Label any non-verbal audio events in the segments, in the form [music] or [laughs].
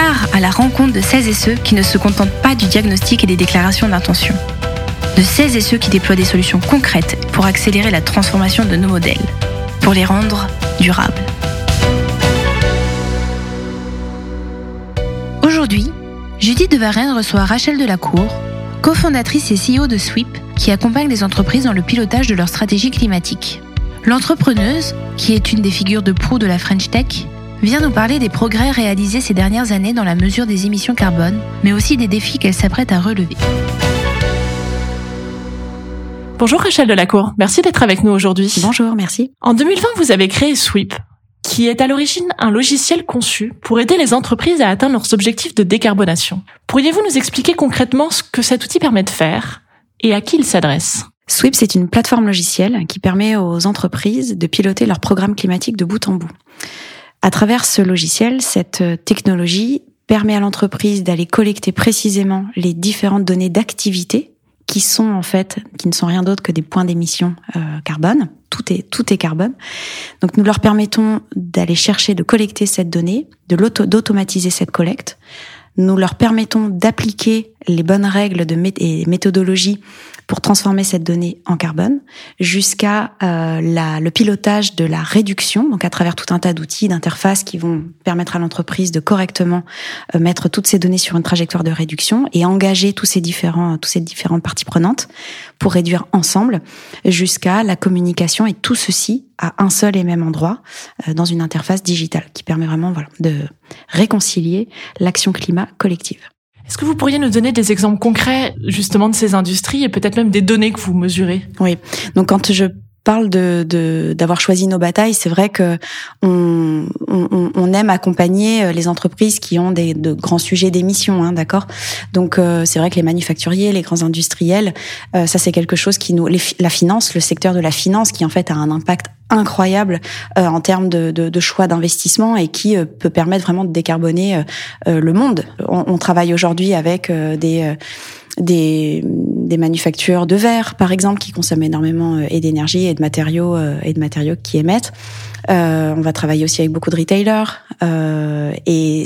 part à la rencontre de celles et ceux qui ne se contentent pas du diagnostic et des déclarations d'intention. De celles et ceux qui déploient des solutions concrètes pour accélérer la transformation de nos modèles, pour les rendre durables. Aujourd'hui, Judith de Varenne reçoit Rachel Delacour, cofondatrice et CEO de Sweep, qui accompagne les entreprises dans le pilotage de leur stratégie climatique. L'entrepreneuse, qui est une des figures de proue de la French Tech, vient nous parler des progrès réalisés ces dernières années dans la mesure des émissions carbone, mais aussi des défis qu'elle s'apprête à relever. Bonjour Rachel Delacour, merci d'être avec nous aujourd'hui. Bonjour, merci. En 2020, vous avez créé Sweep, qui est à l'origine un logiciel conçu pour aider les entreprises à atteindre leurs objectifs de décarbonation. Pourriez-vous nous expliquer concrètement ce que cet outil permet de faire et à qui il s'adresse? Sweep, c'est une plateforme logicielle qui permet aux entreprises de piloter leur programme climatique de bout en bout. À travers ce logiciel, cette technologie permet à l'entreprise d'aller collecter précisément les différentes données d'activité qui sont en fait, qui ne sont rien d'autre que des points d'émission euh, carbone. Tout est tout est carbone. Donc nous leur permettons d'aller chercher, de collecter cette donnée, de d'automatiser cette collecte. Nous leur permettons d'appliquer les bonnes règles de et méthodologies pour transformer cette donnée en carbone, jusqu'à euh, le pilotage de la réduction, donc à travers tout un tas d'outils, d'interfaces qui vont permettre à l'entreprise de correctement euh, mettre toutes ces données sur une trajectoire de réduction et engager tous ces différents, tous ces différentes parties prenantes pour réduire ensemble, jusqu'à la communication et tout ceci à un seul et même endroit euh, dans une interface digitale qui permet vraiment voilà, de réconcilier l'action climat collective. Est-ce que vous pourriez nous donner des exemples concrets justement de ces industries et peut-être même des données que vous mesurez? Oui. Donc quand je parle de d'avoir choisi nos batailles, c'est vrai que on, on, on, aime accompagner euh, les entreprises qui ont des de grands sujets d'émission, hein, d'accord? Donc euh, c'est vrai que les manufacturiers, les grands industriels, euh, ça c'est quelque chose qui nous la finance, le secteur de la finance qui en fait a un impact incroyable en termes de, de, de choix d'investissement et qui peut permettre vraiment de décarboner le monde. On, on travaille aujourd'hui avec des des, des manufactures de verre, par exemple, qui consomment énormément euh, et d'énergie et de matériaux euh, et de matériaux qui émettent. Euh, on va travailler aussi avec beaucoup de retailers euh, et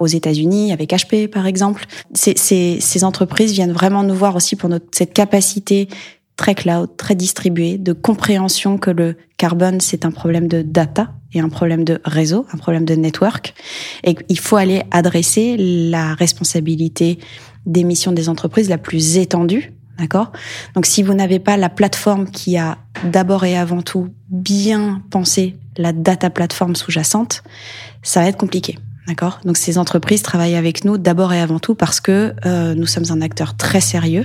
aux États-Unis avec HP par exemple. Ces, ces, ces, entreprises viennent vraiment nous voir aussi pour notre cette capacité très cloud, très distribuée, de compréhension que le carbone c'est un problème de data et un problème de réseau, un problème de network, et qu'il faut aller adresser la responsabilité d'émission des entreprises la plus étendue. D'accord? Donc si vous n'avez pas la plateforme qui a d'abord et avant tout bien pensé la data plateforme sous-jacente, ça va être compliqué. D'accord Donc ces entreprises travaillent avec nous d'abord et avant tout parce que euh, nous sommes un acteur très sérieux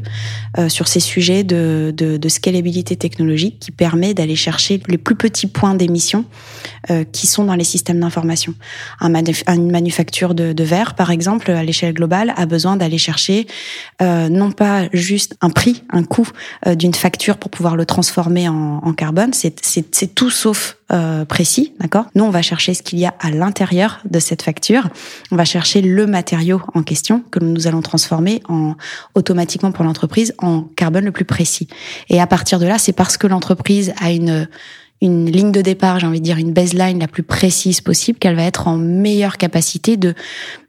euh, sur ces sujets de, de, de, scalabilité technologique qui permet d'aller chercher les plus petits points d'émission euh, qui sont dans les systèmes d'information. Un une manufacture de, de verre, par exemple, à l'échelle globale, a besoin d'aller chercher euh, non pas juste un prix, un coût euh, d'une facture pour pouvoir le transformer en, en carbone, c'est tout sauf euh, précis, d'accord? Nous, on va chercher ce qu'il y a à l'intérieur de cette facture. On va chercher le matériau en question que nous allons transformer en automatiquement pour l'entreprise en carbone le plus précis. Et à partir de là, c'est parce que l'entreprise a une une ligne de départ, j'ai envie de dire une baseline la plus précise possible, qu'elle va être en meilleure capacité de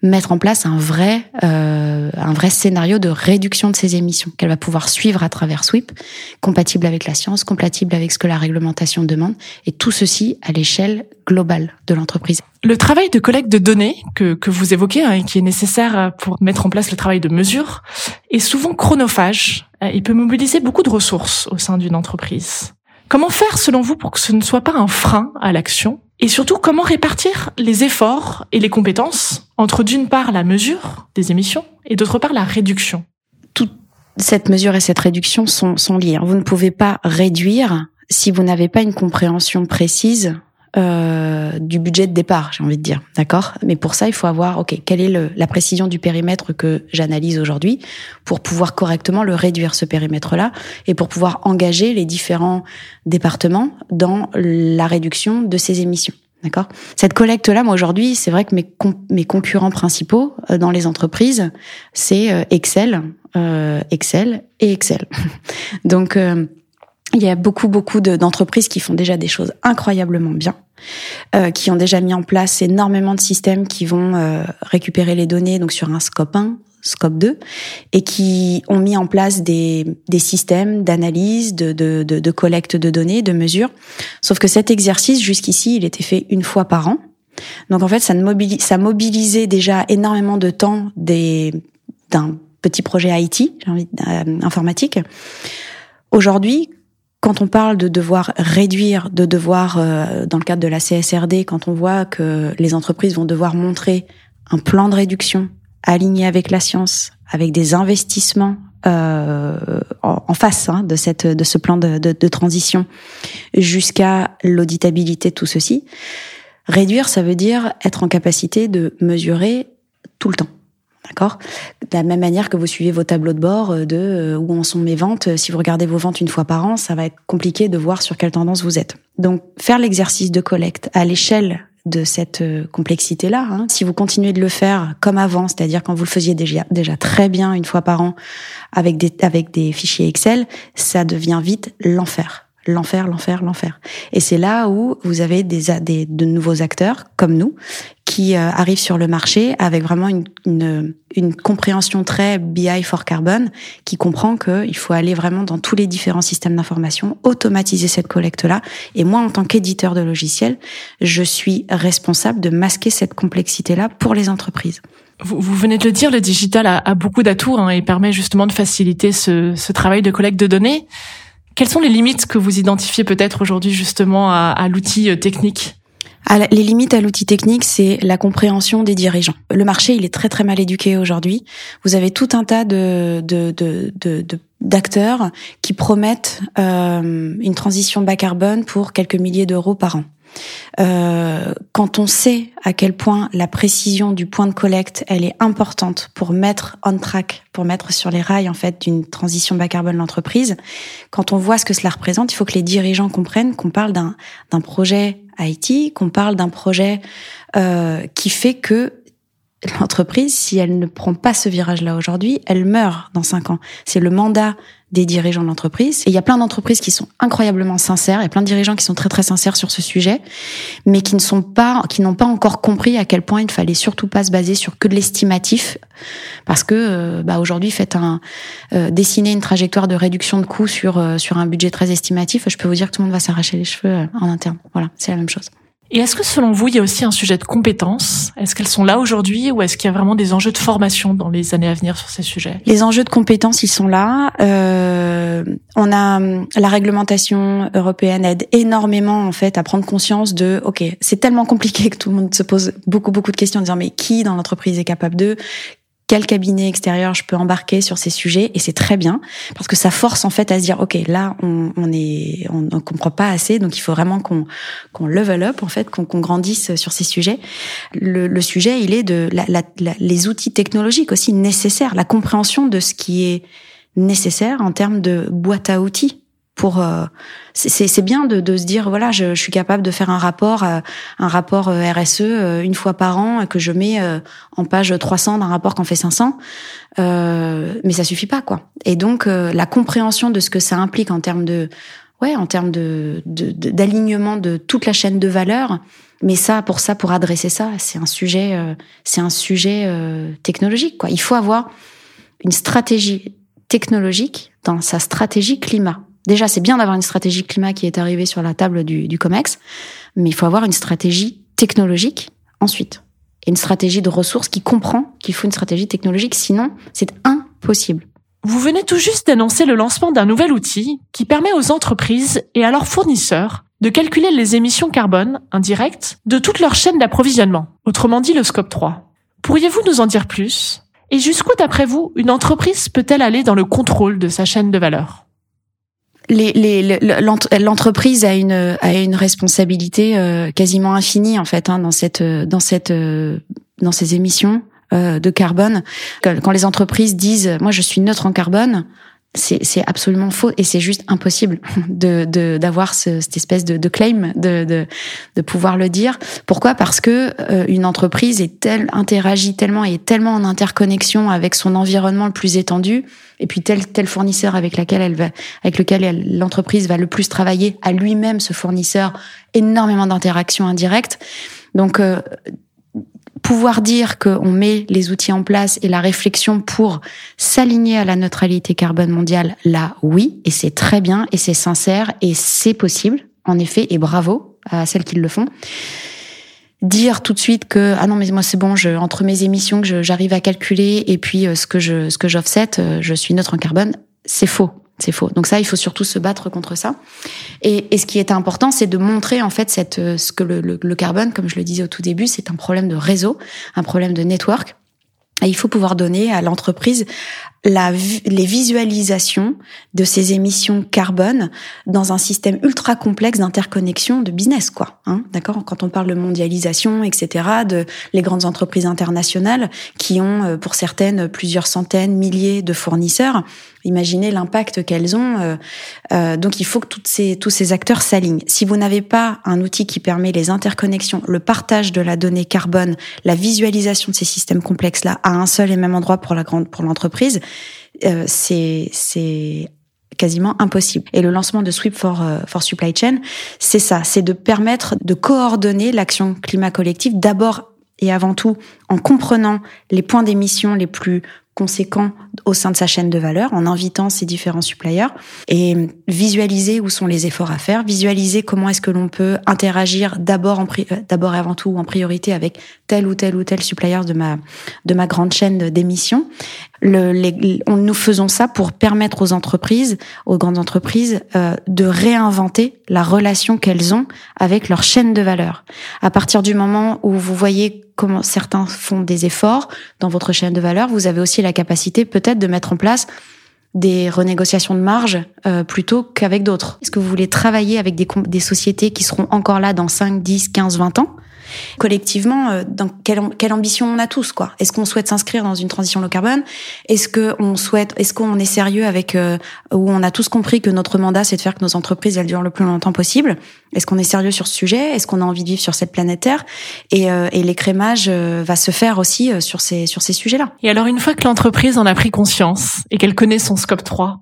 mettre en place un vrai, euh, un vrai scénario de réduction de ses émissions, qu'elle va pouvoir suivre à travers SWIP, compatible avec la science, compatible avec ce que la réglementation demande, et tout ceci à l'échelle globale de l'entreprise. Le travail de collecte de données que, que vous évoquez hein, et qui est nécessaire pour mettre en place le travail de mesure est souvent chronophage. Il peut mobiliser beaucoup de ressources au sein d'une entreprise. Comment faire selon vous pour que ce ne soit pas un frein à l'action Et surtout, comment répartir les efforts et les compétences entre d'une part la mesure des émissions et d'autre part la réduction Toute cette mesure et cette réduction sont, liées. Vous ne pouvez pas réduire si vous n'avez pas une compréhension précise euh, du budget de départ, j'ai envie de dire, d'accord? Mais pour ça, il faut avoir, ok, quelle est le, la précision du périmètre que j'analyse aujourd'hui pour pouvoir correctement le réduire ce périmètre-là et pour pouvoir engager les différents départements dans la réduction de ces émissions. D'accord? Cette collecte-là, moi aujourd'hui, c'est vrai que mes, mes concurrents principaux euh, dans les entreprises, c'est euh, Excel, euh, Excel et Excel. [laughs] Donc, il y a beaucoup, beaucoup d'entreprises qui font déjà des choses incroyablement bien, euh, qui ont déjà mis en place énormément de systèmes qui vont euh, récupérer les données donc sur un scope 1, scope 2, et qui ont mis en place des, des systèmes d'analyse, de, de, de, de collecte de données, de mesures. Sauf que cet exercice, jusqu'ici, il était fait une fois par an. Donc en fait, ça, mobilise, ça mobilisait déjà énormément de temps d'un petit projet IT, envie, euh, informatique. Aujourd'hui, quand on parle de devoir réduire, de devoir, euh, dans le cadre de la CSRD, quand on voit que les entreprises vont devoir montrer un plan de réduction aligné avec la science, avec des investissements euh, en, face hein, de cette de ce plan de, de, de transition, jusqu'à l'auditabilité de tout ceci. Réduire, ça veut dire être en capacité de mesurer tout le temps. D'accord De la même manière que vous suivez vos tableaux de bord euh, de euh, où en sont mes ventes, euh, si vous regardez vos ventes une fois par an, ça va être compliqué de voir sur quelle tendance vous êtes. Donc, faire l'exercice de collecte à l'échelle de cette complexité-là, hein, si vous continuez de le faire comme avant, c'est-à-dire quand vous le faisiez déjà, déjà très bien une fois par an avec des, avec des fichiers Excel, ça devient vite l'enfer l'enfer, l'enfer, l'enfer. Et c'est là où vous avez des, des, de nouveaux acteurs comme nous qui euh, arrivent sur le marché avec vraiment une, une, une, compréhension très BI for carbon, qui comprend qu'il faut aller vraiment dans tous les différents systèmes d'information, automatiser cette collecte-là. Et moi, en tant qu'éditeur de logiciels, je suis responsable de masquer cette complexité-là pour les entreprises. Vous, vous, venez de le dire, le digital a, a beaucoup d'atouts hein, et permet justement de faciliter ce, ce travail de collecte de données. Quelles sont les limites que vous identifiez peut-être aujourd'hui justement à, l'outil euh, technique? Ah, les limites à l'outil technique, c'est la compréhension des dirigeants. Le marché, il est très très mal éduqué aujourd'hui. Vous avez tout un tas de, d'acteurs qui promettent euh, une transition bas carbone pour quelques milliers d'euros par an. Euh, quand on sait à quel point la précision du point de collecte elle est importante pour mettre on track, pour mettre sur les rails en fait d'une transition bas carbone l'entreprise, quand on voit ce que cela représente, il faut que les dirigeants comprennent qu'on parle d'un d'un projet IT, qu'on parle d'un projet euh, qui fait que l'entreprise, si elle ne prend pas ce virage-là aujourd'hui, elle meurt dans cinq ans. C'est le mandat des dirigeants de l'entreprise. Et il y a plein d'entreprises qui sont incroyablement sincères, et plein de dirigeants qui sont très très sincères sur ce sujet, mais qui ne sont pas, qui n'ont pas encore compris à quel point il fallait surtout pas se baser sur que de l'estimatif, parce que euh, bah, aujourd'hui, faites un euh, dessiner une trajectoire de réduction de coûts sur euh, sur un budget très estimatif, je peux vous dire que tout le monde va s'arracher les cheveux en interne. Voilà, c'est la même chose. Et est-ce que selon vous, il y a aussi un sujet de compétences? Est-ce qu'elles sont là aujourd'hui ou est-ce qu'il y a vraiment des enjeux de formation dans les années à venir sur ces sujets? Les enjeux de compétences, ils sont là. Euh, on a la réglementation européenne aide énormément en fait à prendre conscience de OK, c'est tellement compliqué que tout le monde se pose beaucoup beaucoup de questions en disant mais qui dans l'entreprise est capable de? Quel cabinet extérieur je peux embarquer sur ces sujets et c'est très bien parce que ça force en fait à se dire ok là on, on est on comprend pas assez donc il faut vraiment qu'on qu'on level up en fait qu'on grandisse sur ces sujets. Le, sujet il est de la, la, les outils technologiques aussi nécessaires la compréhension de ce qui est nécessaire en termes de boîte à outils pour euh, c'est bien de, de, se dire voilà je, je, suis capable de faire un rapport euh, un rapport euh, RSE une fois par an que je mets en page 300 d'un rapport qu'on fait 500 euh, mais ça suffit pas quoi. Et donc la compréhension de ce que ça implique en termes de ouais en termes de d'alignement de, de, toute la chaîne de valeur mais ça pour ça pour adresser ça c'est un sujet c'est un sujet technologique quoi. Il faut avoir une stratégie technologique dans sa stratégie climat Déjà, c'est bien d'avoir une stratégie climat qui est arrivée sur la table du, COMEX, mais il faut avoir une stratégie technologique ensuite. Et une stratégie de ressources qui comprend qu'il faut une stratégie technologique, sinon c'est impossible. Vous venez tout juste d'annoncer le lancement d'un nouvel outil qui permet aux entreprises et à leurs fournisseurs de calculer les émissions carbone indirectes de toute leur chaîne d'approvisionnement, autrement dit le scope 3. Pourriez-vous nous en dire plus? Et jusqu'où, d'après vous, une entreprise peut-elle aller dans le contrôle de sa chaîne de valeur? L'entreprise a une responsabilité euh, quasiment infinie en fait hein, dans cette dans cette euh, dans ces émissions euh, de carbone. Quand les entreprises disent moi je suis neutre en carbone, c'est absolument faux et c'est juste impossible de d'avoir ce, cette espèce de, de claim de, de, de pouvoir le dire. Pourquoi? Parce que euh, une entreprise est telle interagit tellement et est tellement en interconnexion avec son environnement le plus étendu et puis tel tel fournisseur avec lequel elle va avec lequel l'entreprise va le plus travailler à lui-même ce fournisseur énormément d'interactions indirectes. Donc euh, pouvoir dire qu'on met les outils en place et la réflexion pour s'aligner à la neutralité carbone mondiale, là, oui, et c'est très bien, et c'est sincère, et c'est possible, en effet, et bravo à celles qui le font. Dire tout de suite que ah non mais moi c'est bon je, entre mes émissions que j'arrive à calculer et puis euh, ce que je ce que j'offset euh, je suis neutre en carbone c'est faux c'est faux. Donc ça, il faut surtout se battre contre ça. Et, et ce qui est important, c'est de montrer en fait cette, euh, ce que le, le, le carbone, comme je le disais au tout début, c'est un problème de réseau, un problème de network. Et il faut pouvoir donner à l'entreprise la, les visualisations de ces émissions carbone dans un système ultra complexe d'interconnexion de business, quoi. Hein, D'accord? Quand on parle de mondialisation, etc., de les grandes entreprises internationales qui ont, euh, pour certaines, plusieurs centaines, milliers de fournisseurs, imaginez l'impact qu'elles ont. Euh, euh, donc, il faut que toutes ces, tous ces acteurs s'alignent. Si vous n'avez pas un outil qui permet les interconnexions, le partage de la donnée carbone, la visualisation de ces systèmes complexes-là à un seul et même endroit pour la grande, pour l'entreprise, euh, c'est c'est quasiment impossible. Et le lancement de Sweep for, euh, for Supply Chain, c'est ça, c'est de permettre de coordonner l'action climat collective d'abord et avant tout en comprenant les points d'émission les plus conséquent au sein de sa chaîne de valeur en invitant ses différents suppliers et visualiser où sont les efforts à faire, visualiser comment est-ce que l'on peut interagir d'abord en euh, d'abord avant tout en priorité avec tel ou tel ou tel supplier de ma de ma grande chaîne d'émission. Le, nous faisons ça pour permettre aux entreprises, aux grandes entreprises, euh, de réinventer la relation qu'elles ont avec leur chaîne de valeur. À partir du moment où vous voyez comment certains font des efforts dans votre chaîne de valeur, vous avez aussi la capacité peut-être de mettre en place des renégociations de marge euh, plutôt qu'avec d'autres. Est-ce que vous voulez travailler avec des, des sociétés qui seront encore là dans 5, 10, 15, 20 ans? Collectivement, euh, dans quelle, quelle, ambition on a tous, quoi. Est-ce qu'on souhaite s'inscrire dans une transition low carbone? Est-ce qu'on souhaite, est-ce qu'on est sérieux avec euh, où on a tous compris que notre mandat c'est de faire que nos entreprises elles durent le plus longtemps possible? Est-ce qu'on est sérieux sur ce sujet? Est-ce qu'on a envie de vivre sur cette planète Terre? Et, euh, et l'écrémage va se faire aussi sur ces sur ces sujets-là. Et alors une fois que l'entreprise en a pris conscience et qu'elle connaît son scope 3,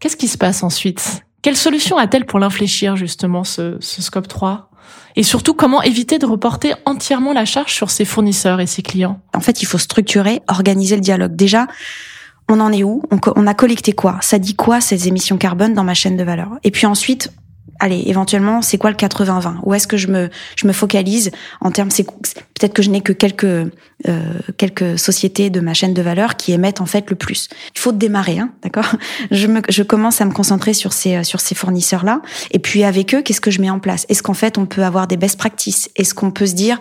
qu'est-ce qui se passe ensuite? Quelle solution a-t-elle pour l'infléchir justement ce, ce scope 3 et surtout, comment éviter de reporter entièrement la charge sur ses fournisseurs et ses clients? En fait, il faut structurer, organiser le dialogue. Déjà, on en est où? On, a collecté quoi? Ça dit quoi ces émissions carbone dans ma chaîne de valeur? Et puis ensuite, allez, éventuellement, c'est quoi le 80-20 Où est-ce que je me je me focalise en termes c'est peut-être que je n'ai que quelques euh, quelques sociétés de ma chaîne de valeur qui émettent en fait le plus. Il faut démarrer, hein, d'accord? Je me je commence à me concentrer sur ces sur ces fournisseurs là et puis avec eux, qu'est-ce que je mets en place? Est-ce qu'en fait on peut avoir des best practices? Est-ce qu'on peut se dire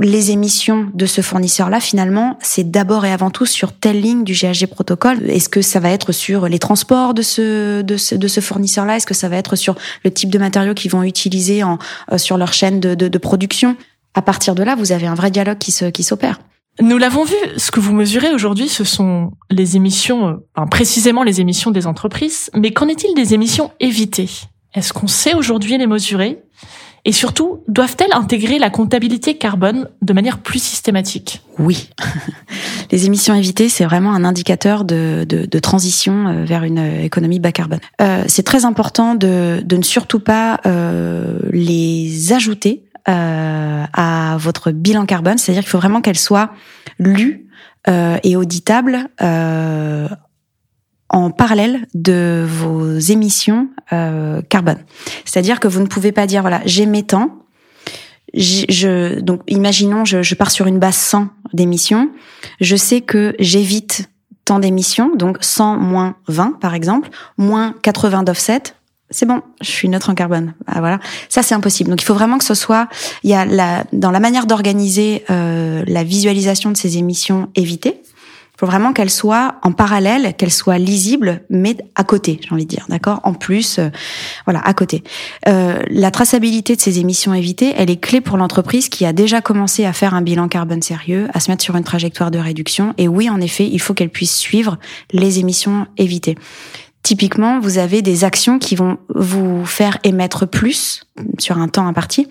les émissions de ce fournisseur-là, finalement, c'est d'abord et avant tout sur telle ligne du GHG protocole. Est-ce que ça va être sur les transports de ce de ce, de ce fournisseur-là? Est-ce que ça va être sur le type de matériaux qu'ils vont utiliser en, euh, sur leur chaîne de, de, de, production? À partir de là, vous avez un vrai dialogue qui se qui s'opère. Nous l'avons vu, ce que vous mesurez aujourd'hui, ce sont les émissions, euh, précisément les émissions des entreprises. Mais qu'en est-il des émissions évitées? Est-ce qu'on sait aujourd'hui les mesurer? Et surtout, doivent-elles intégrer la comptabilité carbone de manière plus systématique? Oui. [laughs] Les émissions évitées, c'est vraiment un indicateur de, transition euh, vers une euh, économie bas carbone. Euh, c'est très important de, ne surtout pas les ajouter à votre bilan carbone, c'est-à-dire qu'il faut vraiment qu'elles soient lues et auditables en parallèle de vos émissions euh, carbone. C'est-à-dire que vous ne pouvez pas dire voilà j'ai mes temps. Je, donc imaginons je, je pars sur une base 100 d'émissions. Je sais que j'évite tant d'émissions, donc 100 moins 20 par exemple, moins 80 d'offset, c'est bon, je suis neutre en carbone. Ah, voilà, ça c'est impossible. Donc il faut vraiment que ce soit, il y a la, dans la manière d'organiser euh, la visualisation de ces émissions évitées, faut vraiment qu'elle soit en parallèle, qu'elle soit lisible, mais à côté, j'ai envie de dire, d'accord? En plus, euh, voilà, à côté. Euh, la traçabilité de ces émissions évitées, elle est clé pour l'entreprise qui a déjà commencé à faire un bilan carbone sérieux, à se mettre sur une trajectoire de réduction. Et oui, en effet, il faut qu'elle puisse suivre les émissions évitées. Typiquement, vous avez des actions qui vont vous faire émettre plus sur un temps imparti,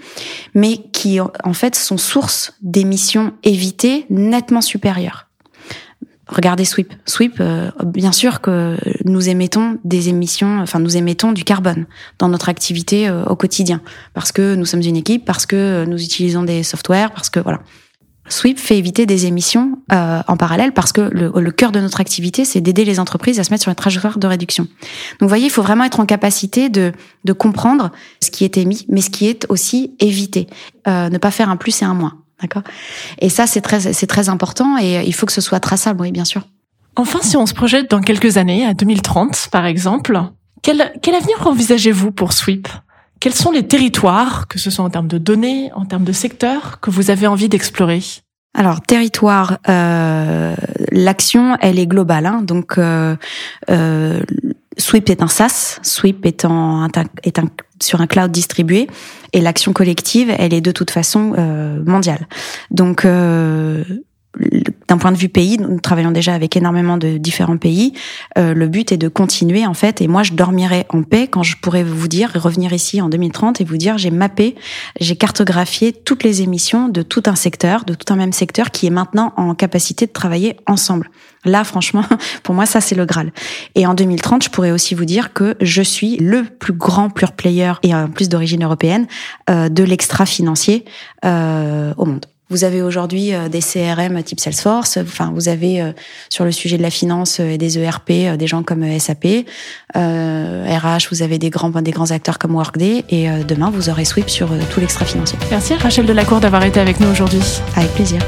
mais qui en fait sont source d'émissions évitées nettement supérieures. Regardez Sweep. Sweep, euh, bien sûr que nous émettons des émissions, enfin nous émettons du carbone dans notre activité euh, au quotidien, parce que nous sommes une équipe, parce que nous utilisons des softwares, parce que voilà. Sweep fait éviter des émissions euh, en parallèle parce que le, le cœur de notre activité, c'est d'aider les entreprises à se mettre sur une trajectoire de réduction. Donc, vous voyez, il faut vraiment être en capacité de, de comprendre ce qui est émis, mais ce qui est aussi évité. Euh, ne pas faire un plus et un moins. D'accord. Et ça, c'est très, c'est très important et il faut que ce soit traçable, oui, bien sûr. Enfin, si on se projette dans quelques années, à 2030 par exemple, quel, quel avenir envisagez-vous pour Sweep? Quels sont les territoires, que ce soit en termes de données, en termes de secteurs, que vous avez envie d'explorer? Alors territoire, euh, l'action elle est globale, hein, donc euh, euh, Sweep est un SaaS, Sweep est, sur un cloud distribué et l'action collective elle est de toute façon euh, mondiale. Donc euh, d'un point de vue pays, nous travaillons déjà avec énormément de différents pays. Euh, le but est de continuer en fait, et moi je dormirai en paix quand je pourrai vous dire, revenir ici en 2030 et vous dire j'ai mappé, j'ai cartographié toutes les émissions de tout un secteur, de tout un même secteur qui est maintenant en capacité de travailler ensemble. Là, franchement, [laughs] pour moi, ça c'est le Graal. Et en 2030, je pourrais aussi vous dire que je suis le plus grand pure player et en plus d'origine européenne euh, de l'extra financier euh, au monde. Vous avez aujourd'hui euh, des CRM type Salesforce. Enfin, vous avez euh, sur le sujet de la finance et des ERP des gens comme SAP. RH, vous avez des grands des grands acteurs comme Workday. Et demain, vous aurez Sweep sur tout l'extra financier. Merci Rachel Delacour d'avoir été avec nous aujourd'hui. Avec plaisir.